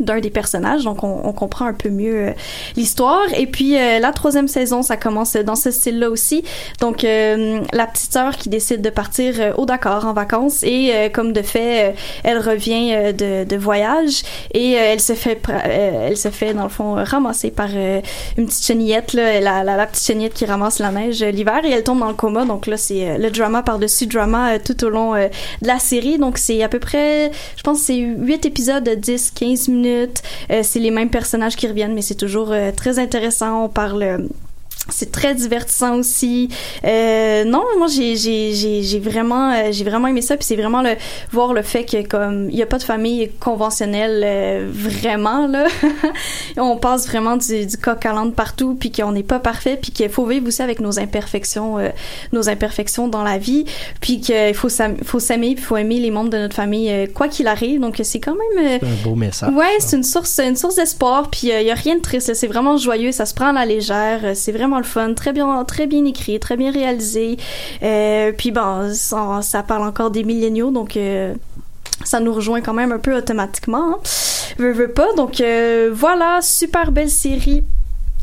d'un des personnages, donc on, on comprend un peu mieux euh, l'histoire. Et puis euh, la troisième saison, ça commence dans ce style-là aussi. Donc euh, la petite sœur qui décide de partir au Dakar en vacances et comme de fait, elle revient de, de voyage et elle se fait, elle se fait dans le fond ramasser par une petite chenillette, là, la, la, la petite chenillette qui ramasse la neige l'hiver et elle tombe dans le coma. Donc là, c'est le drama par-dessus drama tout au long de la série. Donc c'est à peu près, je pense, c'est 8 épisodes de 10-15 minutes. Euh, c'est les mêmes personnages qui reviennent, mais c'est toujours euh, très intéressant. On parle. C'est très divertissant aussi. Euh, non, moi j'ai j'ai j'ai j'ai vraiment euh, j'ai vraiment aimé ça puis c'est vraiment le voir le fait que comme il y a pas de famille conventionnelle euh, vraiment là. on passe vraiment du du coq à l'âne partout puis qu'on n'est pas parfait puis qu'il faut vivre aussi avec nos imperfections euh, nos imperfections dans la vie puis qu'il faut faut s'aimer puis faut aimer les membres de notre famille euh, quoi qu'il arrive. Donc c'est quand même euh, un beau message. Ouais, c'est une source, une source d'espoir. Puis il y a rien de triste. C'est vraiment joyeux. Ça se prend à la légère. C'est vraiment le fun. Très bien, très bien écrit, très bien réalisé. Euh, puis bon, ça, parle encore des milléniaux, donc. euh, ça nous rejoint quand même un peu automatiquement. Hein. Veux, veux pas. Donc euh, voilà, super belle série.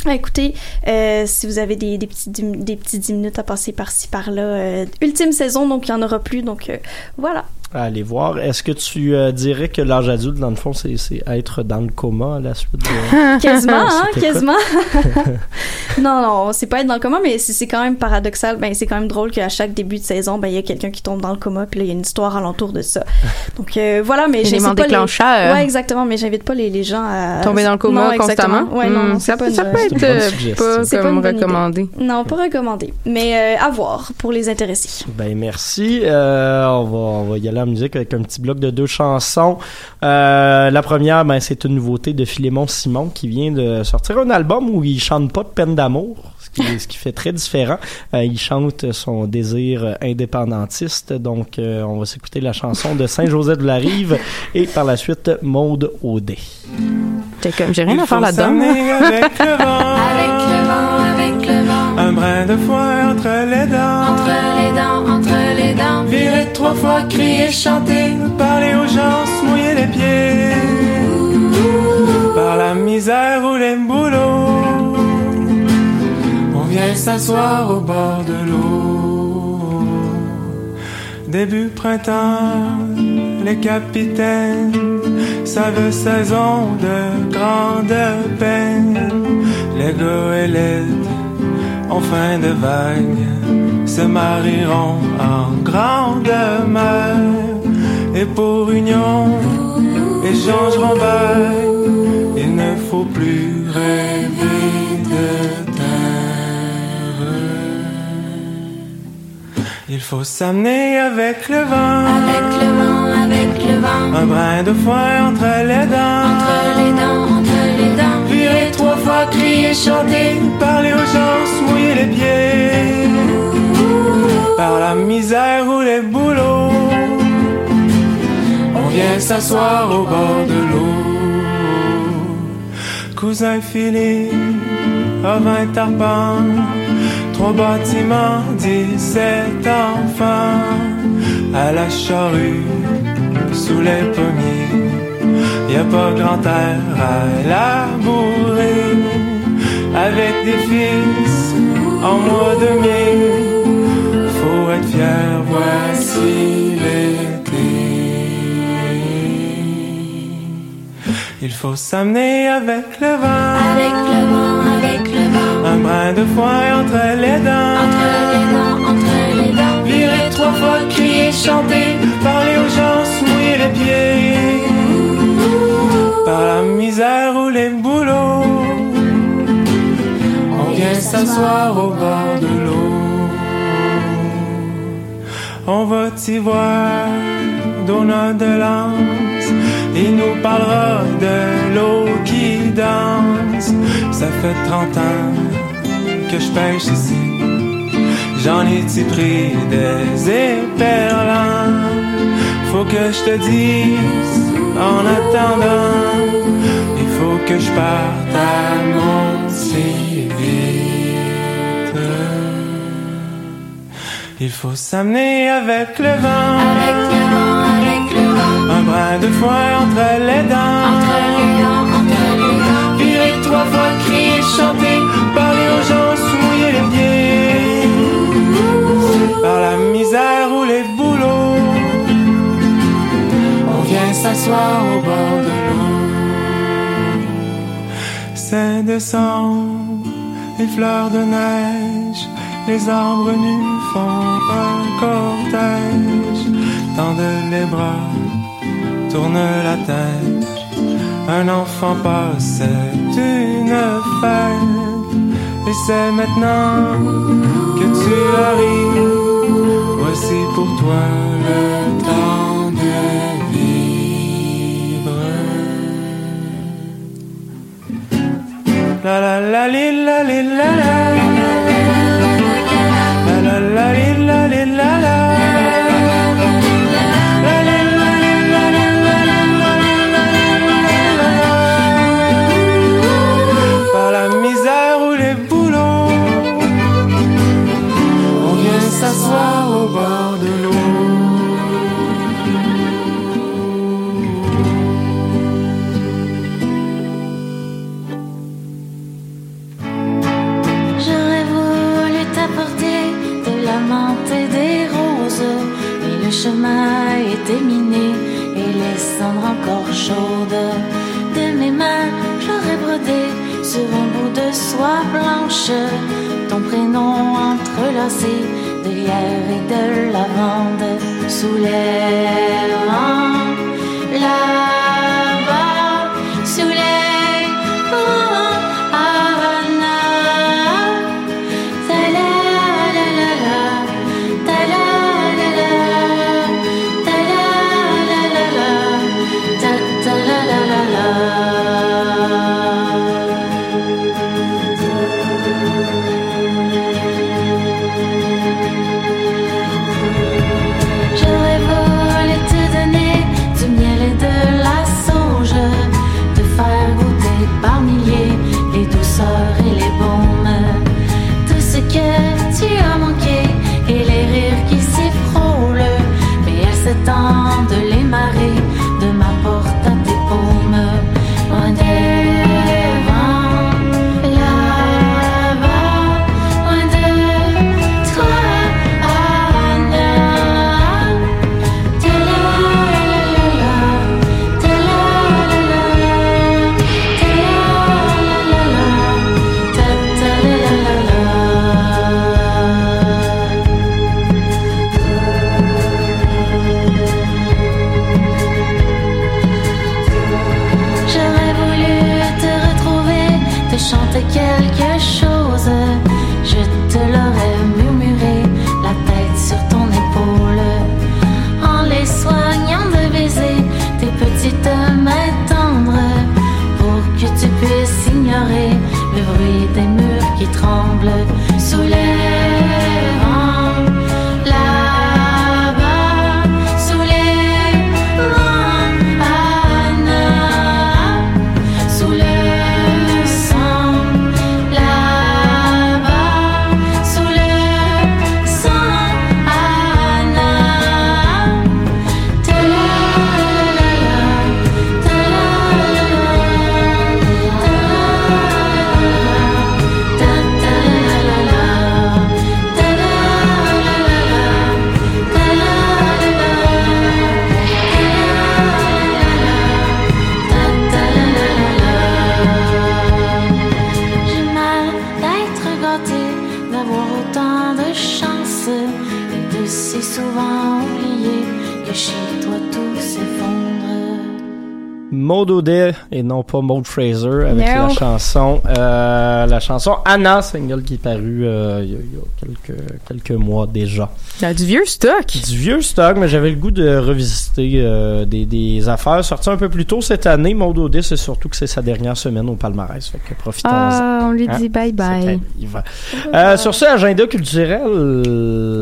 Ah, Écoutez, si vous avez des, des, petits, des petits 10 minutes à passer par-ci par-là, ultime saison, donc il n'y en aura plus. Donc voilà. À aller voir. Est-ce que tu euh, dirais que l'âge adulte, dans le fond, c'est c'est être dans le coma à la suite de... quasiment, hein, C'était quoi? quasiment. non, non, c'est pas être dans le coma, mais c'est c'est quand même paradoxal. Ben, c'est quand même drôle qu'à chaque début de saison, ben, il y a quelqu'un qui tombe dans le coma, puis là, il y a une histoire alentour de ça. Donc, euh, voilà, mais j'invite pas les... déclencheur. Ouais, exactement, mais j'invite pas les, les gens à... Tomber dans le coma Non, exactement. constamment? Ouais, non, Hmm, non, ça pas peut- une- ça peut être euh, pas C'est pas comme idée. recommandé. Non, pas recommandé. Mais euh, à voir pour les intéressés. Ben merci. Euh, on va on va y aller en musique avec un petit bloc de deux chansons. Euh, la première, ben c'est une nouveauté de Philémon Simon qui vient de sortir un album où il chante pas de peine d'amour, ce qui ce qui fait très différent. Euh, il chante son désir indépendantiste. Donc euh, on va s'écouter la chanson de Saint Joseph de la Rive et par la suite Maude Audet. T'es comme, j'ai rien Il à faire là-dedans. avec le vent. Avec le vent, avec le vent, Un brin de foin entre les dents. entre les dents, entre Virer trois fois, crier, chanter, parler aux gens, se mouiller les pieds. Par la misère ou les boulots, on vient s'asseoir au bord de l'eau. Début printemps, les capitaines savent saison de grande peine. Les goélettes en fin de vague se marieront en grande mer et pour union échangeront bail. Il ne faut plus rêver de terre. Il faut s'amener avec le vent. Avec le vent, avec le vent. Un brin de foin entre les dents. Entre les dents, crier, chanter, parler aux gens, se mouiller les pieds. Par la misère ou les boulots, on vient s'asseoir au bord de l'eau. Cousin Philippe a vingt arpents, trois bâtiments, dix-sept enfants. À la charrue, sous les pommiers, y a pas grand air à labourer. Avec des fils en mois de mai, faut être fier, voici l'été. Il faut s'amener avec le vent. Avec le vent, avec le vent. Un brin de foin entre les dents. Entre les dents, entre les dents. Virer trois fois, crier, chanter, parler aux gens, se mouiller les pieds. Par la misère ou les s'asseoir au bord de l'eau. On va t'y voir, donneur de lance, il nous parlera de l'eau qui danse. Ça fait 30 ans que je pêche ici. J'en ai-tu pris des éperlans? Faut que je te dise, en attendant, il faut que je parte à monter Il faut s'amener avec le vent. Avec le vent, avec le vent. Un brin de foin entre les dents. Entre les dents, entre les dents. Virer trois fois, crier, chanter, parler aux gens, se mouiller les pieds. Par la misère ou les boulots, on vient s'asseoir au bord de l'eau. C'est décembre, les fleurs de neige, les arbres nus un cortège. Tendent les bras, tourne la tête. Un enfant passe, c'est une fête. Et c'est maintenant que tu arrives. Voici pour toi le temps de vivre. La la la li la li la. La et de lavande sous les rangs si souvent oublier que chez toi tout s'effondre. Maud Audet et non pas Maud Fraser avec No. la chanson euh, la chanson Anna single qui est paru euh, il y a, il y a quelques quelques mois déjà Il y a du vieux stock. du vieux stock mais j'avais le goût de revisiter euh, des, des affaires sorties un peu plus tôt cette année Maud Audet c'est surtout que c'est sa dernière semaine au palmarès fait que profitons-en Ah, on lui Hein? dit bye bye. Euh, sur ce agenda culturel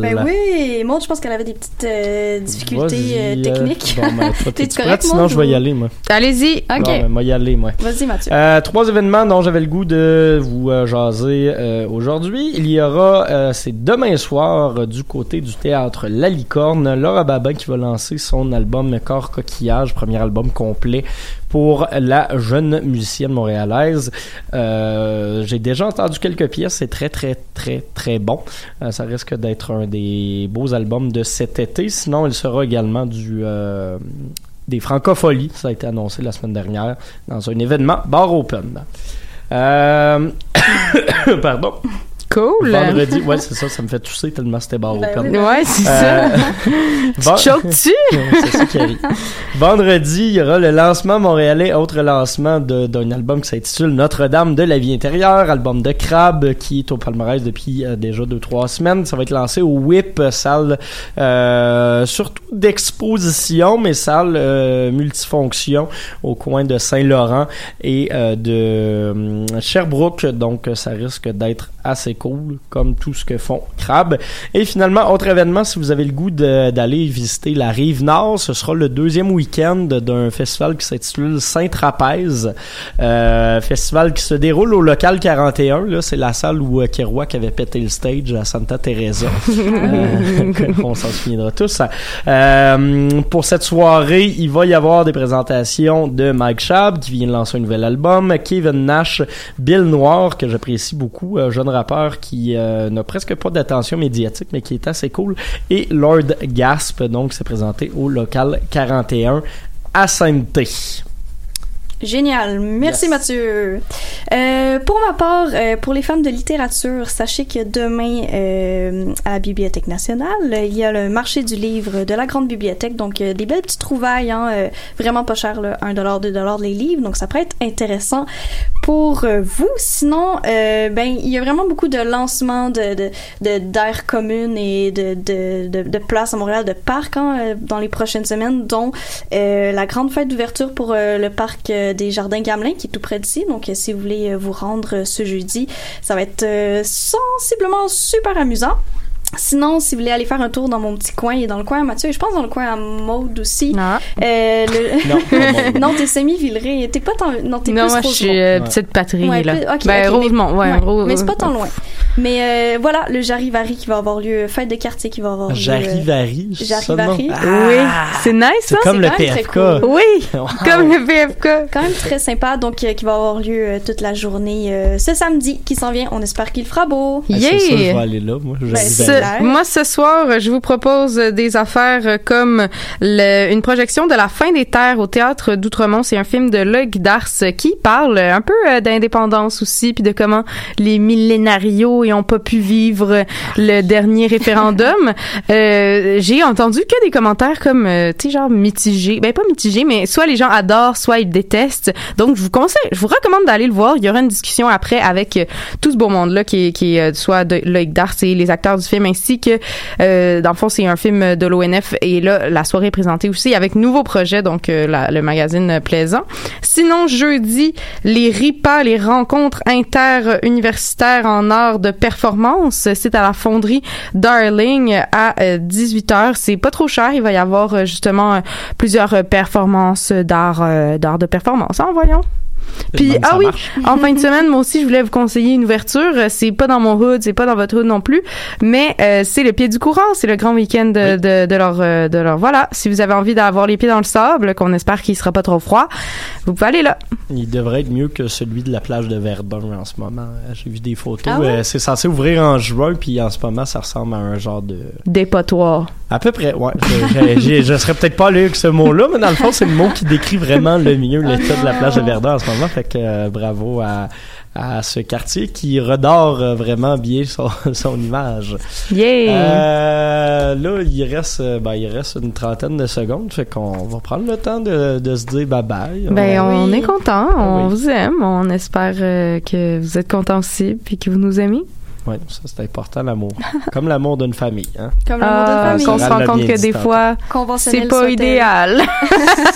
Ben oui, Maud, je pense qu'elle avait des petites euh, difficultés euh, techniques. bon, ben, toi, t'es-tu correct, prête? Sinon, Maud, je vais y aller, moi. Allez-y. Ok. Bon, moi y aller, moi. Vas-y, Mathieu. Euh, trois événements dont j'avais le goût de vous euh, jaser euh, aujourd'hui. Il y aura, euh, c'est demain soir, euh, du côté du théâtre La Licorne, Laura Babin qui va lancer son album Corps Coquillage, premier album complet pour la jeune musicienne montréalaise. Euh, J'ai déjà entendu quelques pièces, c'est très très très très bon. Euh, ça risque d'être un des beaux albums de cet été. Sinon, il sera également du euh, des francopholies. Ça a été annoncé la semaine dernière dans un événement bar open. Euh... Pardon. Cool. Vendredi, ouais, c'est ça, ça me fait tousser tellement c'était Ben open. Ouais, c'est Euh, ça. Ven- Tu choques-tu? c'est ça qui arrive. Vendredi, il y aura le lancement montréalais, autre lancement de- d'un album qui s'intitule Notre-Dame de la vie intérieure, album de Crab qui est au palmarès depuis euh, déjà deux trois semaines. Ça va être lancé au WIP, salle euh, surtout d'exposition, mais salle euh, multifonction au coin de Saint-Laurent et euh, de Sherbrooke. Donc, ça risque d'être assez cool, comme tout ce que font Crab. Et finalement, autre événement, si vous avez le goût d'aller visiter la rive nord, ce sera le deuxième week-end d'un festival qui s'intitule Saint-Trapèze. Euh, festival qui se déroule au local 41. Là, c'est la salle où euh, Kerouac avait pété le stage à Santa Teresa. Euh, on s'en souviendra tous. Euh, pour cette soirée, il va y avoir des présentations de Mike Schaab qui vient de lancer un nouvel album, Kevin Nash, Bill Noir que j'apprécie beaucoup, jeune rappeur qui euh, n'a presque pas d'attention médiatique mais qui est assez cool, et Lord Gasp donc s'est présenté au local 41 à Sainte-Thé. Génial. Merci Yes. Mathieu. Euh, pour ma part, euh, pour les fans de littérature, sachez que demain, euh, à la Bibliothèque nationale, il y a le marché du livre de la Grande Bibliothèque. Donc, euh, des belles petites trouvailles, hein, euh, vraiment pas cher, là, 1 2 les livres. Donc, ça pourrait être intéressant pour euh, vous. Sinon, euh, ben, il y a vraiment beaucoup de lancements de, de, communes et de, de, de, de places à Montréal, de parcs hein, dans les prochaines semaines, dont euh, la grande fête d'ouverture pour le parc euh, des Jardins Gamelin qui est tout près d'ici. Donc, euh, si vous voulez euh, vous rendre euh, ce jeudi, ça va être euh, sensiblement super amusant. Sinon, si vous voulez aller faire un tour dans mon petit coin et dans le coin à Mathieu, et je pense dans le coin à Maude aussi. Ah. Euh, le... Non, Maude. non, t'es semi-Villeray. T'es pas tant... Non, t'es Non, plus moi, je suis euh, petite patrie, Ouais, là. plus- ok, ben, mais- Rosemont, ouais. ouais, mais c'est pas tant loin. Mais euh, voilà, le Jarivari qui va avoir lieu, fête de quartier qui va avoir lieu. Jarivari. ça, Jarivari. non? Oui, c'est nice, C'est hein? comme le PFK. cool. Oui, Wow. comme le PFK. Quand même très sympa, donc euh, qui va avoir lieu euh, toute la journée euh, ce samedi qui s'en vient. On espère qu'il fera beau. Ah, c'est ça, je vais Yeah! aller là, moi. Moi, ce soir, je vous propose des affaires comme le- une projection de La fin des terres au théâtre d'Outremont. C'est un film de Loïc Dars qui parle un peu euh, d'indépendance aussi, puis de comment les millénarios et ont pas pu vivre le dernier référendum. Euh, j'ai entendu que des commentaires comme, euh, tu sais, genre mitigés. Ben, pas mitigés, mais soit les gens adorent, soit ils détestent. Donc, je vous conseille, je vous recommande d'aller le voir. Il y aura une discussion après avec euh, tout ce beau monde-là qui qui est soit de Loïc Darce et les acteurs du film, ainsi que, euh, dans le fond, c'est un film de l'ONF et là, la soirée est présentée aussi avec nouveaux projets, donc euh, le magazine euh, Plaisant. Sinon, jeudi, les RIPA, les rencontres interuniversitaires en art de performance, c'est à la fonderie Darling à 18h. C'est pas trop cher. Il va y avoir euh, justement euh, plusieurs euh, performances d'art euh, d'art de performance. En voyons. Puis ah oui, marche. en fin de semaine, moi aussi, je voulais vous conseiller une ouverture. Euh, C'est pas dans mon hood, c'est pas dans votre hood non plus, mais euh, c'est le pied du courant. C'est le grand week-end de, de, de leur euh, de leur voilà. Si vous avez envie d'avoir les pieds dans le sable, qu'on espère qu'il sera pas trop froid, vous pouvez aller là. Il devrait être mieux que celui de la plage de Verdun en ce moment. J'ai vu des photos. Ah ouais? C'est censé ouvrir en juin, puis en ce moment, ça ressemble à un genre de. Dépotoir. À peu près, ouais. Je, je, je serais peut-être pas allé avec ce mot-là, mais dans le fond, c'est le mot qui décrit vraiment le mieux l'état de la plage de Verdun en ce moment. Fait que euh, bravo à, à ce quartier qui redore euh, vraiment bien son, son image. Yeah! Là, il reste, euh, ben, il reste une trentaine de secondes, fait qu'on va prendre le temps de, de se dire bye bye. Ben, on est content, on Oui. vous aime, on espère que vous êtes contents aussi, puis que vous nous aimez. Ouais, ça c'est important l'amour, comme l'amour d'une famille. Hein? Comme l'amour de Ah, famille. qu'on se rend compte que des fois, c'est pas idéal.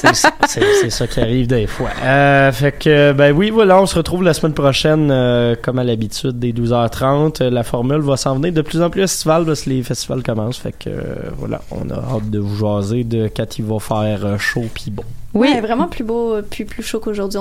c'est ça, qui arrive des fois. Euh, fait que, ben oui, voilà, on se retrouve la semaine prochaine, euh, comme à l'habitude, dès 12h30. Euh, La formule va s'en venir de plus en plus estivale parce que les festivals commencent. Fait que, euh, voilà, on a hâte de vous jaser de quand il va faire chaud pis bon. Oui. Ouais, vraiment plus beau, plus, plus chaud qu'aujourd'hui.